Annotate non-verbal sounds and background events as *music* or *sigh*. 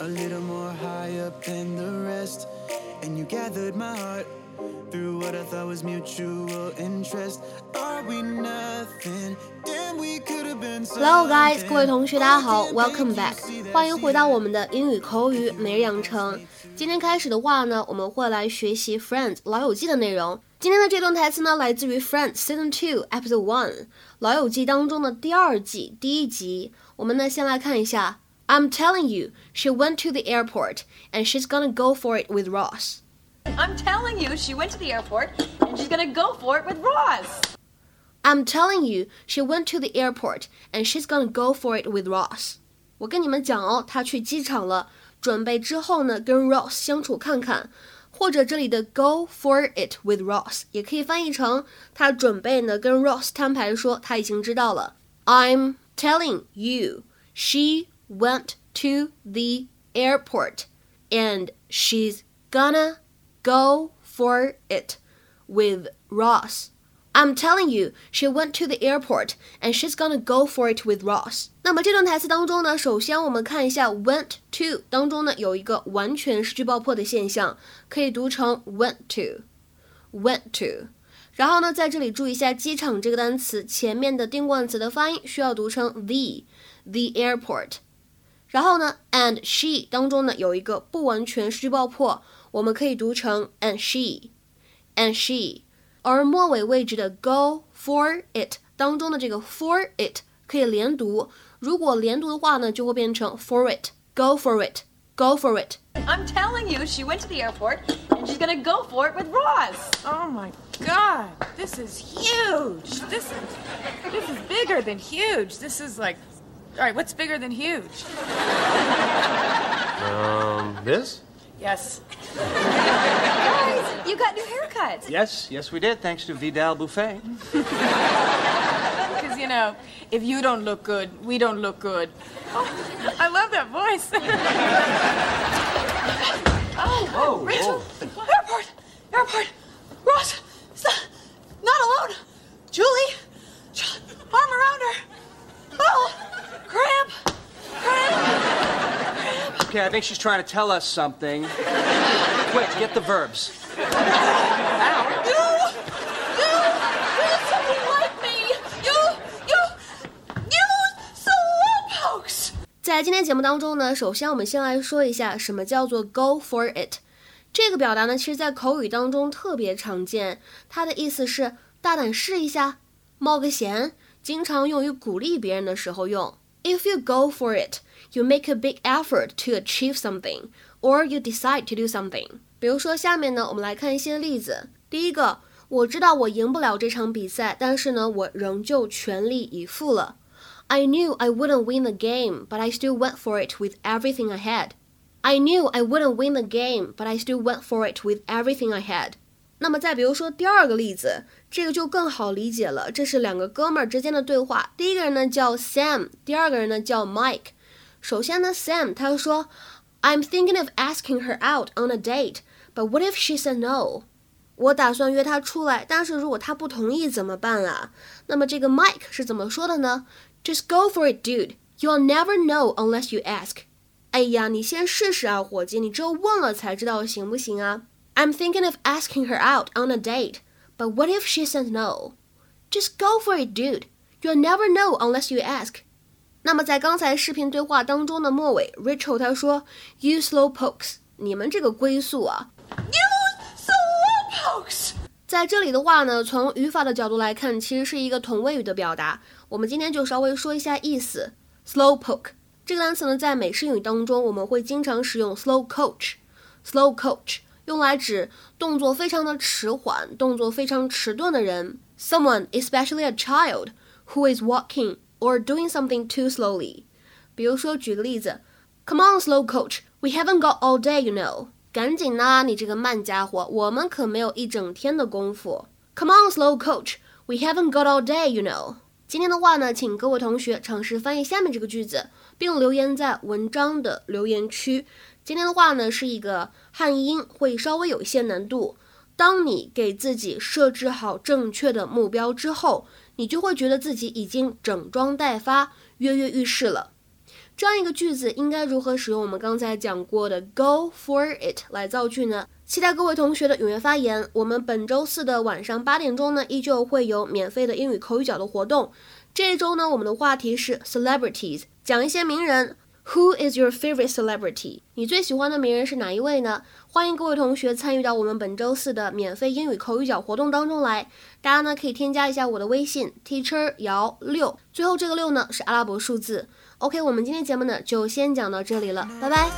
a little more high up than the rest. And you gathered my heart through what I thought was mutual interest. Are we nothing? Damn, we could have been Hello guys，各位同学，大家好，Welcome back，欢迎回到我们的英语口语每日养成。今天开始的话呢，我们会来学习《Friends》老友记的内容。今天的这段台词呢，来自于《Friends》Season Two Episode One 老友记当中的第二季第一集。我们呢，先来看一下。I'm telling you, she went to the airport and she's gonna go for it with Ross. I'm telling you, she went to the airport and she's gonna go for it with Ross. I'm telling you, she went to the airport and she's gonna go for it with Ross. 我跟你们讲哦，她去机场了，准备之后呢跟 Ross 相处看看，或者这里的 go for it with Ross 也可以翻译成她准备呢跟 Ross 摊牌说她已经知道了。I'm telling you, she went to the airport and she's gonna go for it with Ross. I'm telling you, she went to the airport and she's gonna go for it with Ross. 那么这段台词当中呢，首先我们看一下 went to 当中呢有一个完全失去爆破的现象，可以读成 went to，went to。然后呢，在这里注意一下机场这个单词前面的定冠词的发音需要读成 the，the airport。 然后呢，and she 当中呢有一个不完全失去爆破，我们可以读成 and she，and she。而末尾位置的 go for it 当中的这个 for it 可以连读，如果连读的话呢，就会变成 for it，go for it，go for it。 I'm telling you, she went to the airport and she's gonna go for it with Ross. Oh my god, this is huge. This is this is bigger than huge. This is like all right, what's bigger than huge? Um, this? Yes. Guys, you got new haircuts. Yes, yes, we did, thanks to Vidal Buffay. *laughs* Because you know, if you don't look good, we don't look good. Oh, I love that voice. *laughs* Oh, Rachel, airport, airport. Ross, not, not alone. Julie, Okay, I think she's trying to tell us something. Quick, get the verbs. You, you, you something like me. You, you, you slowpokes. 在今天节目当中呢，首先我们先来说一下什么叫做 go for it。这个表达呢，其实在口语当中特别常见，它的意思是大胆试一下，冒个险，经常用于鼓励别人的时候用。 If you go for it, you make a big effort to achieve something, or you decide to do something. 比如说，下面呢，我们来看一些例子。第一个，我知道我赢不了这场比赛，但是呢，我仍旧全力以赴了。I knew I wouldn't win the game, but I still went for it with everything I had. I knew I wouldn't win the game, but I still went for it with everything I had. 那么再比如说第二个例子，这个就更好理解了。这是两个哥们儿之间的对话，第一个人呢叫 Sam，第二个人呢叫 Mike。首先呢，Sam 他说，I'm thinking of asking her out on a date, but what if she said no？我打算约她出来，但是如果她不同意怎么办啊？那么这个 Mike 是怎么说的呢？Just go for it, dude. You'll never know unless you ask. 哎呀，你先试试啊，伙计，你只有问了才知道行不行啊 ？I'm thinking of asking her out on a date, but what if she says no? Just go for it, dude. You'll never know unless you ask. 那么在刚才视频对话当中的末尾，Rachel 她说，You slow pokes，你们这个龟速啊， You slowpokes. 在这里的话呢，从语法的角度来看，其实是一个同位语的表达。我们今天就稍微说一下意思。Slow poke 这个单词呢，在美式英语当中，我们会经常使用 slow coach。Slow coach 用来指动作非常的迟缓、动作非常迟钝的人。Someone, especially a child, who is walking or doing something too slowly。比如说，举个例子，Come on, slow coach, we haven't got all day, you know。赶紧呐，你这个慢家伙，我们可没有一整天的功夫。Come on, slow coach, we haven't got all day, you know。今天的话呢，请各位同学尝试翻译下面这个句子，并留言在文章的留言区。今天的话呢，是一个汉译英，会稍微有一些难度。当你给自己设置好正确的目标之后，你就会觉得自己已经整装待发、跃跃欲试了。这样一个句子应该如何使用我们刚才讲过的 go for it 来造句呢？期待各位同学的踊跃发言。我们本周四的晚上八点钟呢，依旧会有免费的英语口语角的活动。这一周呢，我们的话题是 celebrities，讲一些名人。Who is your favorite celebrity？你最喜欢的名人是哪一位呢？欢迎各位同学参与到我们本周四的免费英语口语角活动当中来。大家呢可以添加一下我的微信 teacher 姚六，最后这个六呢是阿拉伯数字。OK，我们今天节目呢就先讲到这里了，拜拜。